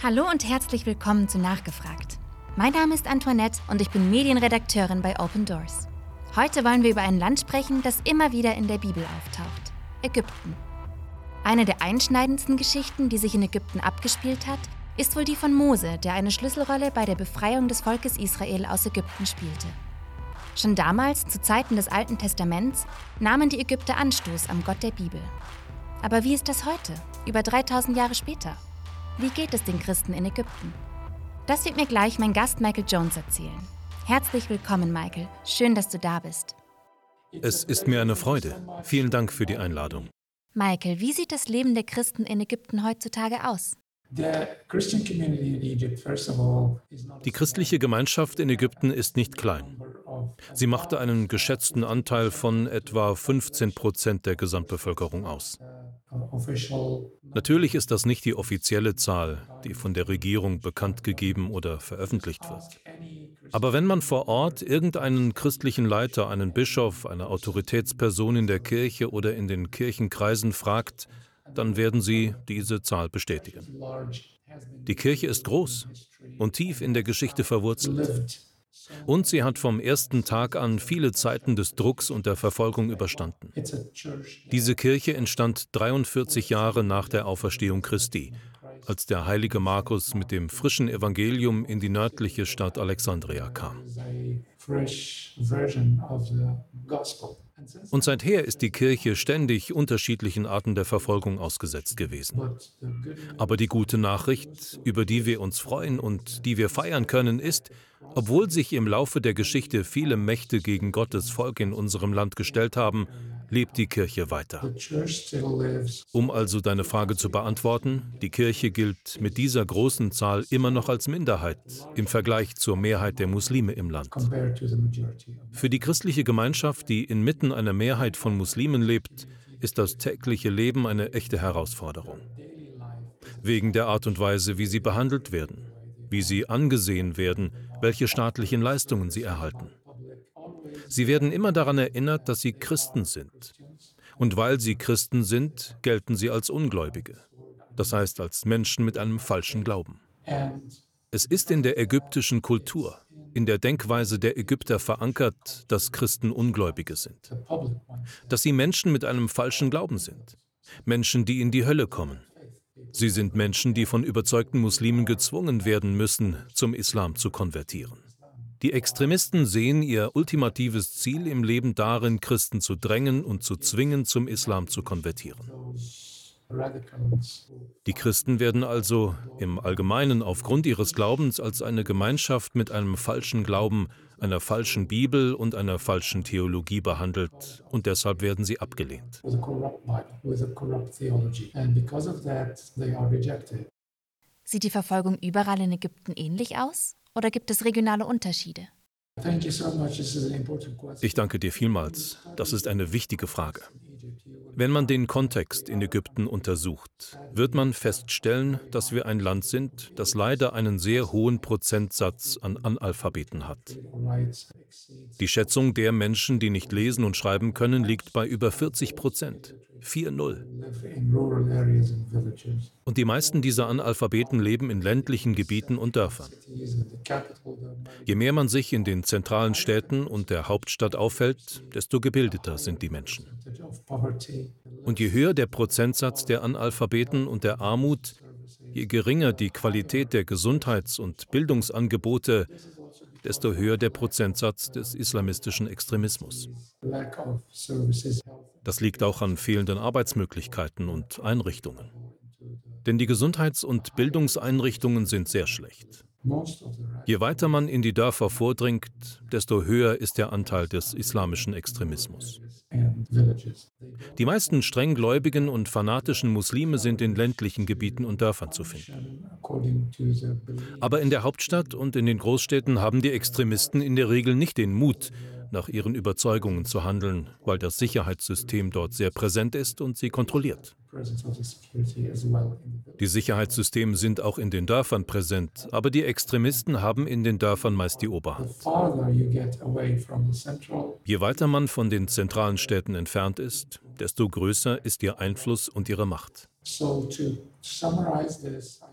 Hallo und herzlich willkommen zu Nachgefragt. Mein Name ist Antoinette und ich bin Medienredakteurin bei Open Doors. Heute wollen wir über ein Land sprechen, das immer wieder in der Bibel auftaucht: Ägypten. Eine der einschneidendsten Geschichten, die sich in Ägypten abgespielt hat, ist wohl die von Mose, der eine Schlüsselrolle bei der Befreiung des Volkes Israel aus Ägypten spielte. Schon damals, zu Zeiten des Alten Testaments, nahmen die Ägypter Anstoß am Gott der Bibel. Aber wie ist das heute, über 3000 Jahre später? Wie geht es den Christen in Ägypten? Das wird mir gleich mein Gast Michael Jones erzählen. Herzlich willkommen, Michael. Schön, dass du da bist. Es ist mir eine Freude. Vielen Dank für die Einladung. Michael, wie sieht das Leben der Christen in Ägypten heutzutage aus? Die christliche Gemeinschaft in Ägypten ist nicht klein. Sie machte einen geschätzten Anteil von etwa 15 Prozent der Gesamtbevölkerung aus. Natürlich ist das nicht die offizielle Zahl, die von der Regierung bekannt gegeben oder veröffentlicht wird. Aber wenn man vor Ort irgendeinen christlichen Leiter, einen Bischof, eine Autoritätsperson in der Kirche oder in den Kirchenkreisen fragt, dann werden sie diese Zahl bestätigen. Die Kirche ist groß und tief in der Geschichte verwurzelt. Und sie hat vom ersten Tag an viele Zeiten des Drucks und der Verfolgung überstanden. Diese Kirche entstand 43 Jahre nach der Auferstehung Christi, als der heilige Markus mit dem frischen Evangelium in die nördliche Stadt Alexandria kam. Und seither ist die Kirche ständig unterschiedlichen Arten der Verfolgung ausgesetzt gewesen. Aber die gute Nachricht, über die wir uns freuen und die wir feiern können, ist, obwohl sich im Laufe der Geschichte viele Mächte gegen Gottes Volk in unserem Land gestellt haben, lebt die Kirche weiter. Um also deine Frage zu beantworten, die Kirche gilt mit dieser großen Zahl immer noch als Minderheit im Vergleich zur Mehrheit der Muslime im Land. Für die christliche Gemeinschaft, die inmitten einer Mehrheit von Muslimen lebt, ist das tägliche Leben eine echte Herausforderung. Wegen der Art und Weise, wie sie behandelt werden, wie sie angesehen werden, welche staatlichen Leistungen sie erhalten. Sie werden immer daran erinnert, dass sie Christen sind. Und weil sie Christen sind, gelten sie als Ungläubige, das heißt als Menschen mit einem falschen Glauben. Es ist in der ägyptischen Kultur, in der Denkweise der Ägypter verankert, dass Christen Ungläubige sind, dass sie Menschen mit einem falschen Glauben sind, Menschen, die in die Hölle kommen. Sie sind Menschen, die von überzeugten Muslimen gezwungen werden müssen, zum Islam zu konvertieren. Die Extremisten sehen ihr ultimatives Ziel im Leben darin, Christen zu drängen und zu zwingen, zum Islam zu konvertieren. Die Christen werden also im Allgemeinen aufgrund ihres Glaubens als eine Gemeinschaft mit einem falschen Glauben, einer falschen Bibel und einer falschen Theologie behandelt und deshalb werden sie abgelehnt. Sieht die Verfolgung überall in Ägypten ähnlich aus? Oder gibt es regionale Unterschiede? Ich danke dir vielmals. Das ist eine wichtige Frage. Wenn man den Kontext in Ägypten untersucht, wird man feststellen, dass wir ein Land sind, das leider einen sehr hohen Prozentsatz an Analphabeten hat. Die Schätzung der Menschen, die nicht lesen und schreiben können, liegt bei über 40 Prozent. 4-0. Und die meisten dieser Analphabeten leben in ländlichen Gebieten und Dörfern. Je mehr man sich in den zentralen Städten und der Hauptstadt aufhält, desto gebildeter sind die Menschen. Und je höher der Prozentsatz der Analphabeten und der Armut, je geringer die Qualität der Gesundheits- und Bildungsangebote, desto höher der Prozentsatz des islamistischen Extremismus. Das liegt auch an fehlenden Arbeitsmöglichkeiten und Einrichtungen. Denn die Gesundheits- und Bildungseinrichtungen sind sehr schlecht. Je weiter man in die Dörfer vordringt, desto höher ist der Anteil des islamischen Extremismus. Die meisten strenggläubigen und fanatischen Muslime sind in ländlichen Gebieten und Dörfern zu finden. Aber in der Hauptstadt und in den Großstädten haben die Extremisten in der Regel nicht den Mut, nach ihren Überzeugungen zu handeln, weil das Sicherheitssystem dort sehr präsent ist und sie kontrolliert. Die Sicherheitssysteme sind auch in den Dörfern präsent, aber die Extremisten haben in den Dörfern meist die Oberhand. Je weiter man von den zentralen Städten entfernt ist, desto größer ist ihr Einfluss und ihre Macht.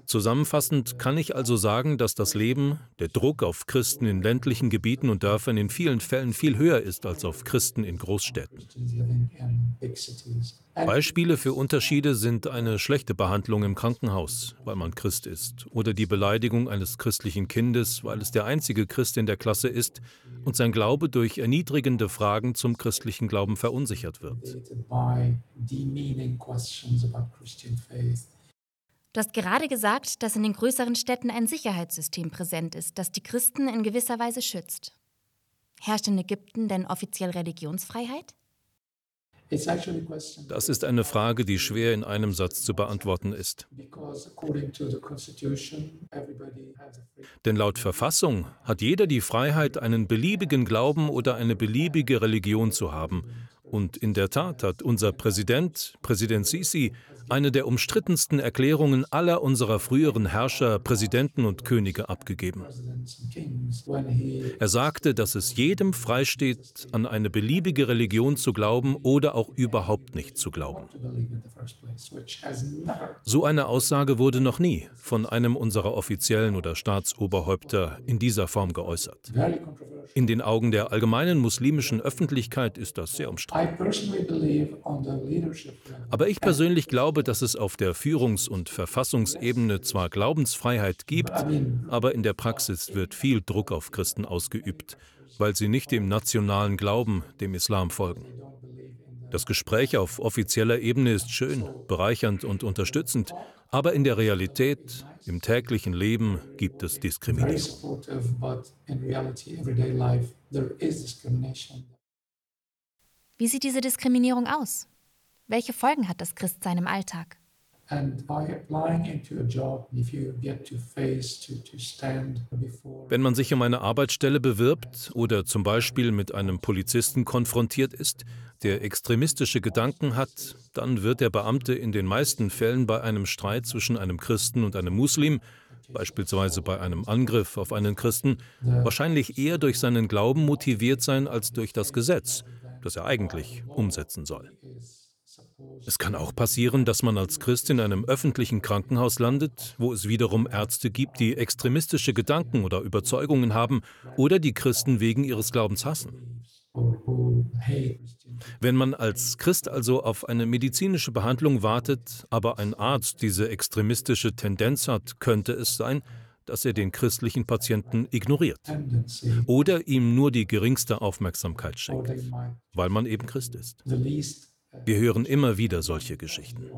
Zusammenfassend kann ich also sagen, dass das Leben, der Druck auf Christen in ländlichen Gebieten und Dörfern in vielen Fällen viel höher ist als auf Christen in Großstädten. Beispiele für Unterschiede sind eine schlechte Behandlung im Krankenhaus, weil man Christ ist, oder die Beleidigung eines christlichen Kindes, weil es der einzige Christ in der Klasse ist und sein Glaube durch erniedrigende Fragen zum christlichen Glauben verunsichert wird. Du hast gerade gesagt, dass in den größeren Städten ein Sicherheitssystem präsent ist, das die Christen in gewisser Weise schützt. Herrscht in Ägypten denn offiziell Religionsfreiheit? Das ist eine Frage, die schwer in einem Satz zu beantworten ist. Denn laut Verfassung hat jeder die Freiheit, einen beliebigen Glauben oder eine beliebige Religion zu haben. Und in der Tat hat unser Präsident, Präsident Sisi, eine der umstrittensten Erklärungen aller unserer früheren Herrscher, Präsidenten und Könige abgegeben. Er sagte, dass es jedem freisteht, an eine beliebige Religion zu glauben oder auch überhaupt nicht zu glauben. So eine Aussage wurde noch nie von einem unserer offiziellen oder Staatsoberhäupter in dieser Form geäußert. In den Augen der allgemeinen muslimischen Öffentlichkeit ist das sehr umstritten. Aber ich persönlich glaube, dass es auf der Führungs- und Verfassungsebene zwar Glaubensfreiheit gibt, aber in der Praxis wird viel Druck auf Christen ausgeübt, weil sie nicht dem nationalen Glauben, dem Islam folgen. Das Gespräch auf offizieller Ebene ist schön, bereichernd und unterstützend, aber in der Realität, im täglichen Leben gibt es Diskriminierung. Wie sieht diese Diskriminierung aus? Welche Folgen hat das Christsein im Alltag? Wenn man sich um eine Arbeitsstelle bewirbt oder zum Beispiel mit einem Polizisten konfrontiert ist, der extremistische Gedanken hat, dann wird der Beamte in den meisten Fällen bei einem Streit zwischen einem Christen und einem Muslim, beispielsweise bei einem Angriff auf einen Christen, wahrscheinlich eher durch seinen Glauben motiviert sein als durch das Gesetz, das er eigentlich umsetzen soll. Es kann auch passieren, dass man als Christ in einem öffentlichen Krankenhaus landet, wo es wiederum Ärzte gibt, die extremistische Gedanken oder Überzeugungen haben oder die Christen wegen ihres Glaubens hassen. Wenn man als Christ also auf eine medizinische Behandlung wartet, aber ein Arzt diese extremistische Tendenz hat, könnte es sein, dass er den christlichen Patienten ignoriert oder ihm nur die geringste Aufmerksamkeit schenkt, weil man eben Christ ist. Wir hören immer wieder solche Geschichten.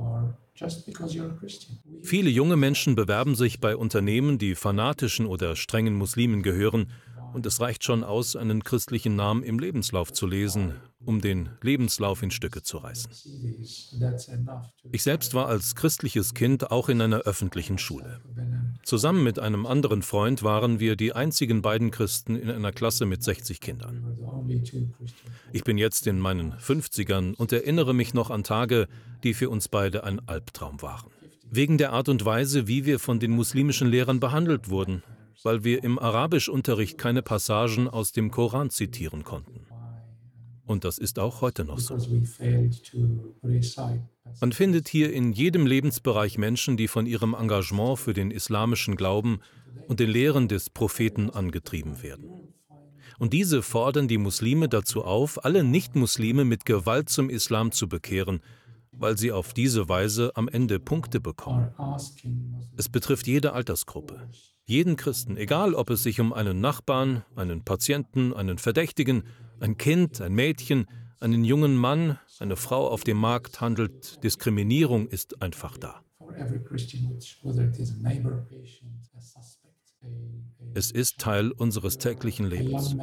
Viele junge Menschen bewerben sich bei Unternehmen, die fanatischen oder strengen Muslimen gehören, und es reicht schon aus, einen christlichen Namen im Lebenslauf zu lesen, um den Lebenslauf in Stücke zu reißen. Ich selbst war als christliches Kind auch in einer öffentlichen Schule. Zusammen mit einem anderen Freund waren wir die einzigen beiden Christen in einer Klasse mit 60 Kindern. Ich bin jetzt in meinen 50ern und erinnere mich noch an Tage, die für uns beide ein Albtraum waren. Wegen der Art und Weise, wie wir von den muslimischen Lehrern behandelt wurden, weil wir im Arabischunterricht keine Passagen aus dem Koran zitieren konnten. Und das ist auch heute noch so. Man findet hier in jedem Lebensbereich Menschen, die von ihrem Engagement für den islamischen Glauben und den Lehren des Propheten angetrieben werden. Und diese fordern die Muslime dazu auf, alle Nichtmuslime mit Gewalt zum Islam zu bekehren, weil sie auf diese Weise am Ende Punkte bekommen. Es betrifft jede Altersgruppe, jeden Christen, egal ob es sich um einen Nachbarn, einen Patienten, einen Verdächtigen, ein Kind, ein Mädchen, einen jungen Mann, eine Frau auf dem Markt handelt, Diskriminierung ist einfach da. Es ist Teil unseres täglichen Lebens.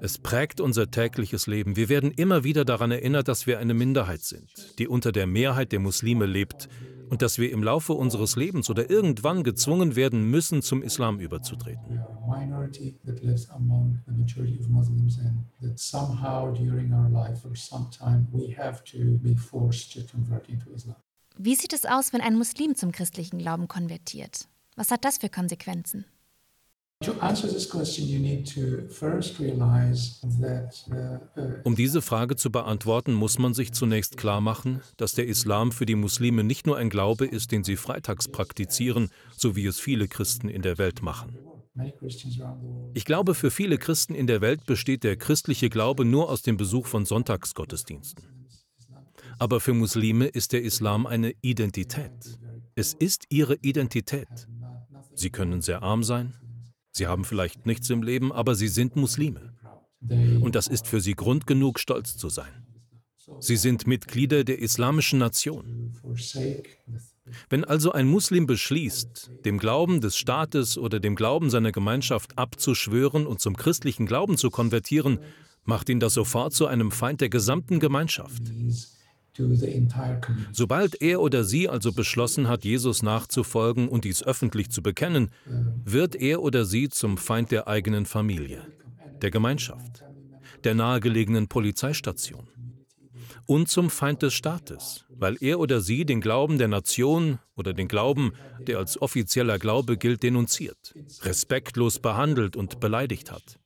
Es prägt unser tägliches Leben. Wir werden immer wieder daran erinnert, dass wir eine Minderheit sind, die unter der Mehrheit der Muslime lebt und dass wir im Laufe unseres Lebens oder irgendwann gezwungen werden müssen, zum Islam überzutreten. Wie sieht es aus, wenn ein Muslim zum christlichen Glauben konvertiert? Was hat das für Konsequenzen? Uh, um diese Frage zu beantworten, muss man sich zunächst klar machen, dass der Islam für die Muslime nicht nur ein Glaube ist, den sie freitags praktizieren, so wie es viele Christen in der Welt machen. Ich glaube, für viele Christen in der Welt besteht der christliche Glaube nur aus dem Besuch von Sonntagsgottesdiensten. Aber für Muslime ist der Islam eine Identität. Es ist ihre Identität. Sie können sehr arm sein, Sie haben vielleicht nichts im Leben, aber sie sind Muslime. Und das ist für sie Grund genug, stolz zu sein. Sie sind Mitglieder der islamischen Nation. Wenn also ein Muslim beschließt, dem Glauben des Staates oder dem Glauben seiner Gemeinschaft abzuschwören und zum christlichen Glauben zu konvertieren, macht ihn das sofort zu einem Feind der gesamten Gemeinschaft. Sobald er oder sie also beschlossen hat, Jesus nachzufolgen und dies öffentlich zu bekennen, wird er oder sie zum Feind der eigenen Familie, der Gemeinschaft, der nahegelegenen Polizeistation und zum Feind des Staates, weil er oder sie den Glauben der Nation oder den Glauben, der als offizieller Glaube gilt, denunziert, respektlos behandelt und beleidigt hat.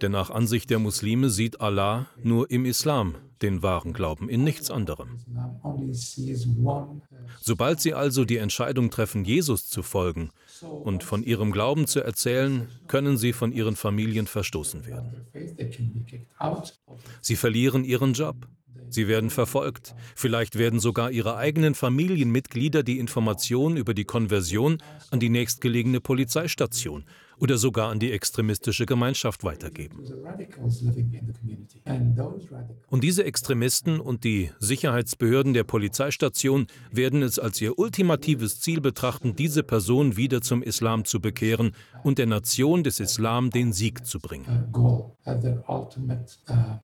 Denn nach Ansicht der Muslime sieht Allah nur im Islam den wahren Glauben, in nichts anderem. Sobald sie also die Entscheidung treffen, Jesus zu folgen und von ihrem Glauben zu erzählen, können sie von ihren Familien verstoßen werden. Sie verlieren ihren Job. Sie werden verfolgt. Vielleicht werden sogar ihre eigenen Familienmitglieder die Information über die Konversion an die nächstgelegene Polizeistation oder sogar an die extremistische Gemeinschaft weitergeben. Und diese Extremisten und die Sicherheitsbehörden der Polizeistation werden es als ihr ultimatives Ziel betrachten, diese Person wieder zum Islam zu bekehren und der Nation des Islam den Sieg zu bringen.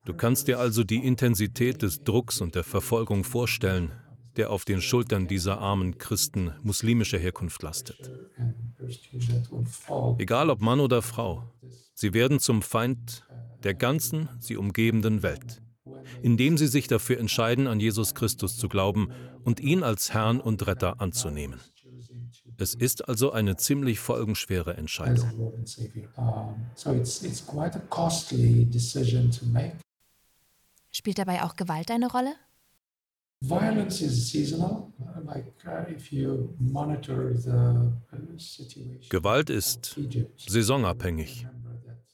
Du kannst dir also die Intensität des Drucks und der Verfolgung vorstellen, der auf den Schultern dieser armen Christen muslimischer Herkunft lastet. Egal ob Mann oder Frau, sie werden zum Feind der ganzen sie umgebenden Welt, indem sie sich dafür entscheiden, an Jesus Christus zu glauben und ihn als Herrn und Retter anzunehmen. Es ist also eine ziemlich folgenschwere Entscheidung. Spielt dabei auch Gewalt eine Rolle? Violence is seasonal. Uh, Gewalt ist saisonabhängig.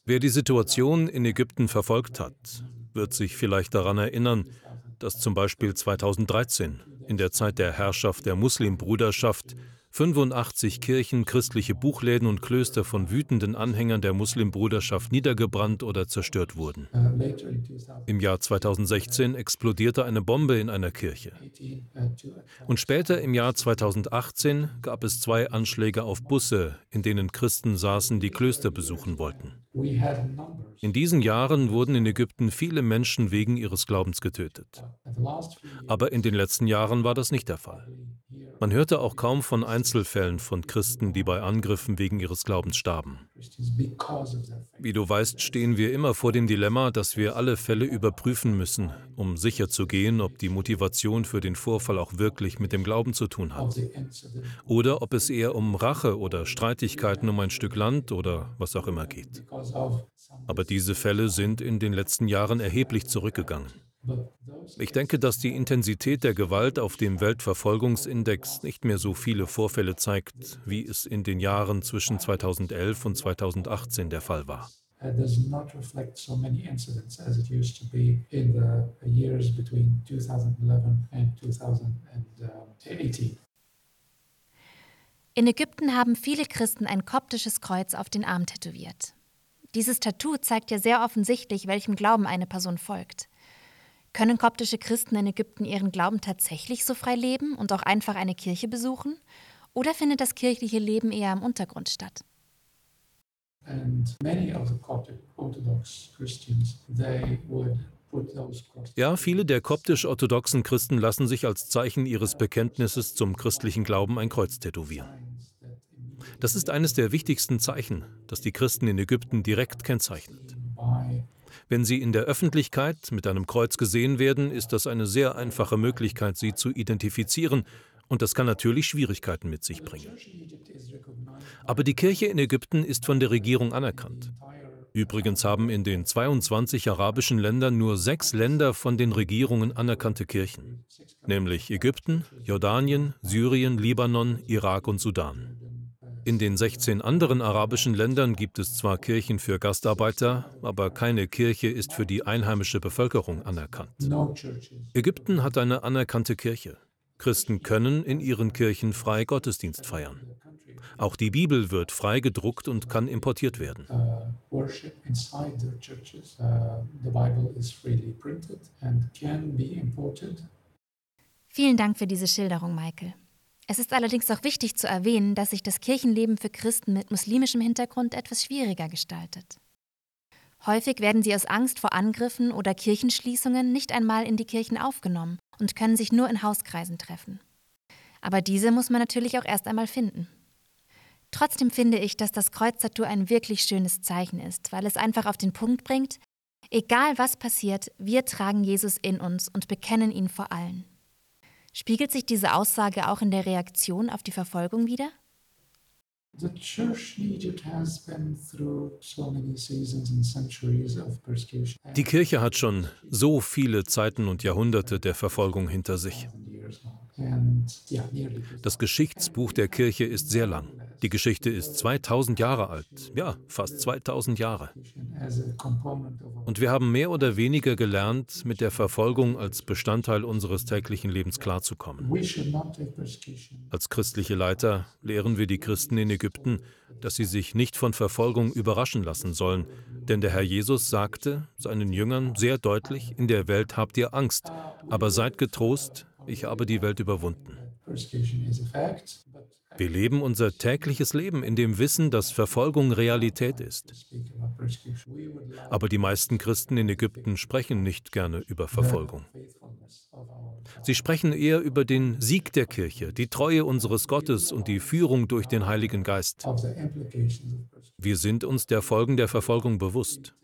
Wer die Situation in Ägypten verfolgt hat, wird sich vielleicht daran erinnern, dass zum Beispiel 2013, in der Zeit der Herrschaft der Muslimbruderschaft, 85 Kirchen, christliche Buchläden und Klöster von wütenden Anhängern der Muslimbruderschaft niedergebrannt oder zerstört wurden. Im Jahr 2016 explodierte eine Bombe in einer Kirche. Und später im Jahr 2018 gab es zwei Anschläge auf Busse, in denen Christen saßen, die Klöster besuchen wollten. In diesen Jahren wurden in Ägypten viele Menschen wegen ihres Glaubens getötet. Aber in den letzten Jahren war das nicht der Fall. Man hörte auch kaum von Einzelfällen von Christen, die bei Angriffen wegen ihres Glaubens starben. Wie du weißt, stehen wir immer vor dem Dilemma, dass wir alle Fälle überprüfen müssen, um sicherzugehen, ob die Motivation für den Vorfall auch wirklich mit dem Glauben zu tun hat. Oder ob es eher um Rache oder Streitigkeiten um ein Stück Land oder was auch immer geht. Aber diese Fälle sind in den letzten Jahren erheblich zurückgegangen. Ich denke, dass die Intensität der Gewalt auf dem Weltverfolgungsindex nicht mehr so viele Vorfälle zeigt, wie es in den Jahren zwischen 2011 und 2018 der Fall war. In Ägypten haben viele Christen ein koptisches Kreuz auf den Arm tätowiert. Dieses Tattoo zeigt ja sehr offensichtlich, welchem Glauben eine Person folgt. Können koptische Christen in Ägypten ihren Glauben tatsächlich so frei leben und auch einfach eine Kirche besuchen? Oder findet das kirchliche Leben eher im Untergrund statt? Ja, viele der koptisch-orthodoxen Christen lassen sich als Zeichen ihres Bekenntnisses zum christlichen Glauben ein Kreuz tätowieren. Das ist eines der wichtigsten Zeichen, das die Christen in Ägypten direkt kennzeichnet. Wenn sie in der Öffentlichkeit mit einem Kreuz gesehen werden, ist das eine sehr einfache Möglichkeit, sie zu identifizieren, und das kann natürlich Schwierigkeiten mit sich bringen. Aber die Kirche in Ägypten ist von der Regierung anerkannt. Übrigens haben in den 22 arabischen Ländern nur sechs Länder von den Regierungen anerkannte Kirchen, nämlich Ägypten, Jordanien, Syrien, Libanon, Irak und Sudan. In den 16 anderen arabischen Ländern gibt es zwar Kirchen für Gastarbeiter, aber keine Kirche ist für die einheimische Bevölkerung anerkannt. Ägypten hat eine anerkannte Kirche. Christen können in ihren Kirchen frei Gottesdienst feiern. Auch die Bibel wird frei gedruckt und kann importiert werden. Uh, uh, Vielen Dank für diese Schilderung, Michael. Es ist allerdings auch wichtig zu erwähnen, dass sich das Kirchenleben für Christen mit muslimischem Hintergrund etwas schwieriger gestaltet. Häufig werden sie aus Angst vor Angriffen oder Kirchenschließungen nicht einmal in die Kirchen aufgenommen und können sich nur in Hauskreisen treffen. Aber diese muss man natürlich auch erst einmal finden. Trotzdem finde ich, dass das Kreuztattoo ein wirklich schönes Zeichen ist, weil es einfach auf den Punkt bringt, egal was passiert, wir tragen Jesus in uns und bekennen ihn vor allen. Spiegelt sich diese Aussage auch in der Reaktion auf die Verfolgung wider? Die Kirche hat schon so viele Zeiten und Jahrhunderte der Verfolgung hinter sich. Das Geschichtsbuch der Kirche ist sehr lang. Die Geschichte ist 2000 Jahre alt, ja, fast 2000 Jahre. Und wir haben mehr oder weniger gelernt, mit der Verfolgung als Bestandteil unseres täglichen Lebens klarzukommen. Als christliche Leiter lehren wir die Christen in Ägypten, dass sie sich nicht von Verfolgung überraschen lassen sollen, denn der Herr Jesus sagte seinen Jüngern sehr deutlich, in der Welt habt ihr Angst, aber seid getrost, ich habe die Welt überwunden. Wir leben unser tägliches Leben in dem Wissen, dass Verfolgung Realität ist. Aber die meisten Christen in Ägypten sprechen nicht gerne über Verfolgung. Sie sprechen eher über den Sieg der Kirche, die Treue unseres Gottes und die Führung durch den Heiligen Geist. Wir sind uns der Folgen der Verfolgung bewusst.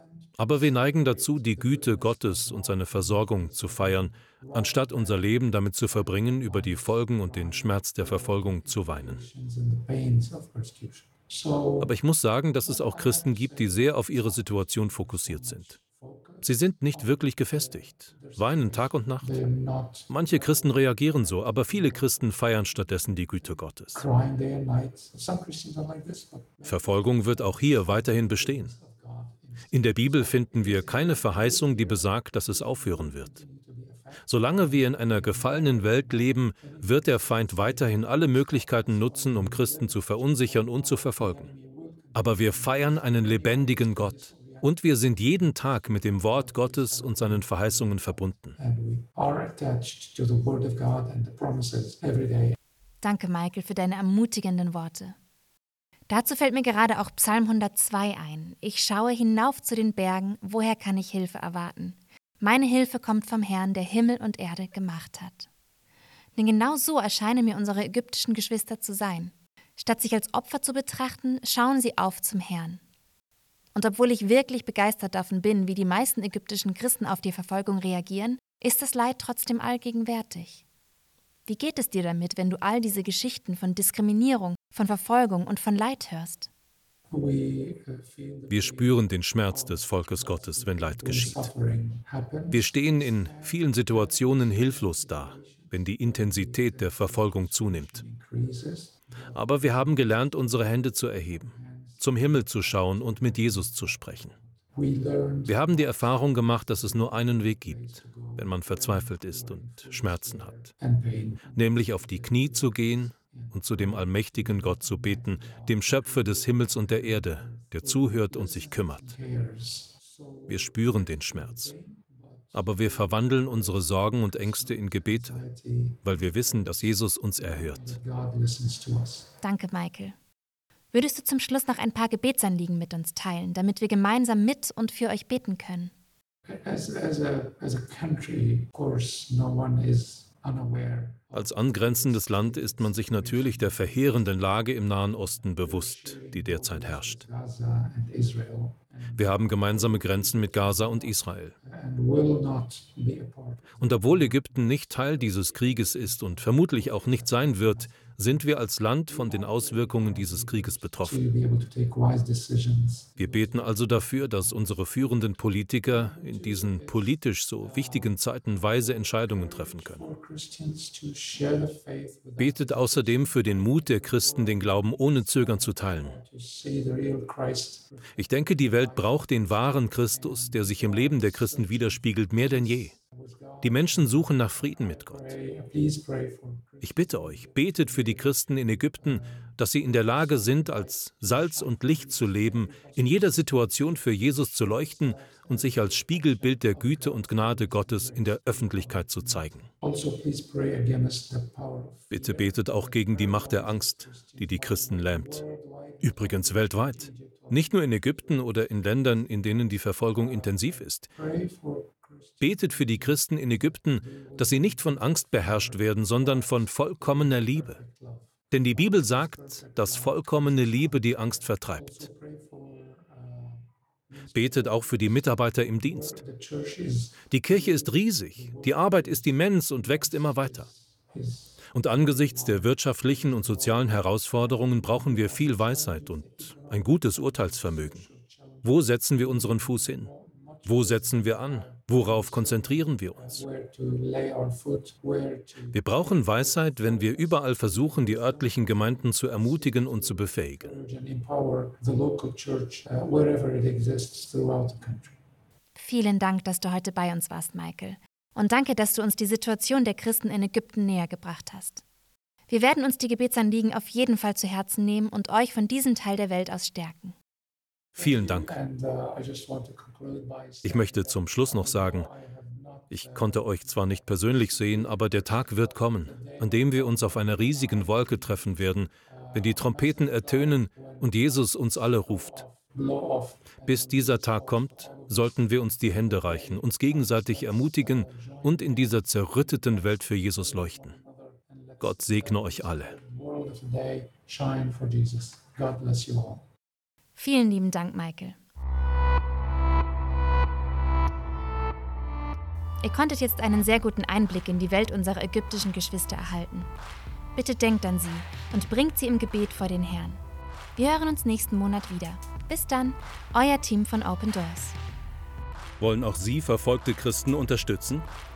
Aber wir neigen dazu, die Güte Gottes und seine Versorgung zu feiern, anstatt unser Leben damit zu verbringen, über die Folgen und den Schmerz der Verfolgung zu weinen. Aber ich muss sagen, dass es auch Christen gibt, die sehr auf ihre Situation fokussiert sind. Sie sind nicht wirklich gefestigt, weinen Tag und Nacht. Manche Christen reagieren so, aber viele Christen feiern stattdessen die Güte Gottes. Verfolgung wird auch hier weiterhin bestehen. In der Bibel finden wir keine Verheißung, die besagt, dass es aufhören wird. Solange wir in einer gefallenen Welt leben, wird der Feind weiterhin alle Möglichkeiten nutzen, um Christen zu verunsichern und zu verfolgen. Aber wir feiern einen lebendigen Gott und wir sind jeden Tag mit dem Wort Gottes und seinen Verheißungen verbunden. Danke, Michael, für deine ermutigenden Worte. Dazu fällt mir gerade auch Psalm 102 ein. Ich schaue hinauf zu den Bergen, woher kann ich Hilfe erwarten? Meine Hilfe kommt vom Herrn, der Himmel und Erde gemacht hat. Denn genau so erscheinen mir unsere ägyptischen Geschwister zu sein. Statt sich als Opfer zu betrachten, schauen sie auf zum Herrn. Und obwohl ich wirklich begeistert davon bin, wie die meisten ägyptischen Christen auf die Verfolgung reagieren, ist das Leid trotzdem allgegenwärtig. Wie geht es dir damit, wenn du all diese Geschichten von Diskriminierung, von Verfolgung und von Leid hörst? Wir spüren den Schmerz des Volkes Gottes, wenn Leid geschieht. Wir stehen in vielen Situationen hilflos da, wenn die Intensität der Verfolgung zunimmt. Aber wir haben gelernt, unsere Hände zu erheben, zum Himmel zu schauen und mit Jesus zu sprechen. Wir haben die Erfahrung gemacht, dass es nur einen Weg gibt, wenn man verzweifelt ist und Schmerzen hat, nämlich auf die Knie zu gehen und zu dem allmächtigen Gott zu beten, dem Schöpfer des Himmels und der Erde, der zuhört und sich kümmert. Wir spüren den Schmerz, aber wir verwandeln unsere Sorgen und Ängste in Gebete, weil wir wissen, dass Jesus uns erhört. Danke, Michael. Würdest du zum Schluss noch ein paar Gebetsanliegen mit uns teilen, damit wir gemeinsam mit und für euch beten können? Als angrenzendes Land ist man sich natürlich der verheerenden Lage im Nahen Osten bewusst, die derzeit herrscht. Wir haben gemeinsame Grenzen mit Gaza und Israel. Und obwohl Ägypten nicht Teil dieses Krieges ist und vermutlich auch nicht sein wird, sind wir als Land von den Auswirkungen dieses Krieges betroffen. Wir beten also dafür, dass unsere führenden Politiker in diesen politisch so wichtigen Zeiten weise Entscheidungen treffen können. Betet außerdem für den Mut der Christen, den Glauben ohne Zögern zu teilen. Ich denke, die Welt braucht den wahren Christus, der sich im Leben der Christen widerspiegelt, mehr denn je. Die Menschen suchen nach Frieden mit Gott. Ich bitte euch, betet für die Christen in Ägypten, dass sie in der Lage sind, als Salz und Licht zu leben, in jeder Situation für Jesus zu leuchten und sich als Spiegelbild der Güte und Gnade Gottes in der Öffentlichkeit zu zeigen. Bitte betet auch gegen die Macht der Angst, die die Christen lähmt. Übrigens weltweit. Nicht nur in Ägypten oder in Ländern, in denen die Verfolgung intensiv ist. Betet für die Christen in Ägypten, dass sie nicht von Angst beherrscht werden, sondern von vollkommener Liebe. Denn die Bibel sagt, dass vollkommene Liebe die Angst vertreibt. Betet auch für die Mitarbeiter im Dienst. Die Kirche ist riesig, die Arbeit ist immens und wächst immer weiter. Und angesichts der wirtschaftlichen und sozialen Herausforderungen brauchen wir viel Weisheit und ein gutes Urteilsvermögen. Wo setzen wir unseren Fuß hin? Wo setzen wir an? Worauf konzentrieren wir uns? Wir brauchen Weisheit, wenn wir überall versuchen, die örtlichen Gemeinden zu ermutigen und zu befähigen. Vielen Dank, dass du heute bei uns warst, Michael. Und danke, dass du uns die Situation der Christen in Ägypten näher gebracht hast. Wir werden uns die Gebetsanliegen auf jeden Fall zu Herzen nehmen und euch von diesem Teil der Welt aus stärken. Vielen Dank. Ich möchte zum Schluss noch sagen, ich konnte euch zwar nicht persönlich sehen, aber der Tag wird kommen, an dem wir uns auf einer riesigen Wolke treffen werden, wenn die Trompeten ertönen und Jesus uns alle ruft. Bis dieser Tag kommt, sollten wir uns die Hände reichen, uns gegenseitig ermutigen und in dieser zerrütteten Welt für Jesus leuchten. Gott segne euch alle. Vielen lieben Dank, Michael. Ihr konntet jetzt einen sehr guten Einblick in die Welt unserer ägyptischen Geschwister erhalten. Bitte denkt an sie und bringt sie im Gebet vor den Herrn. Wir hören uns nächsten Monat wieder. Bis dann, euer Team von Open Doors. Wollen auch Sie verfolgte Christen unterstützen?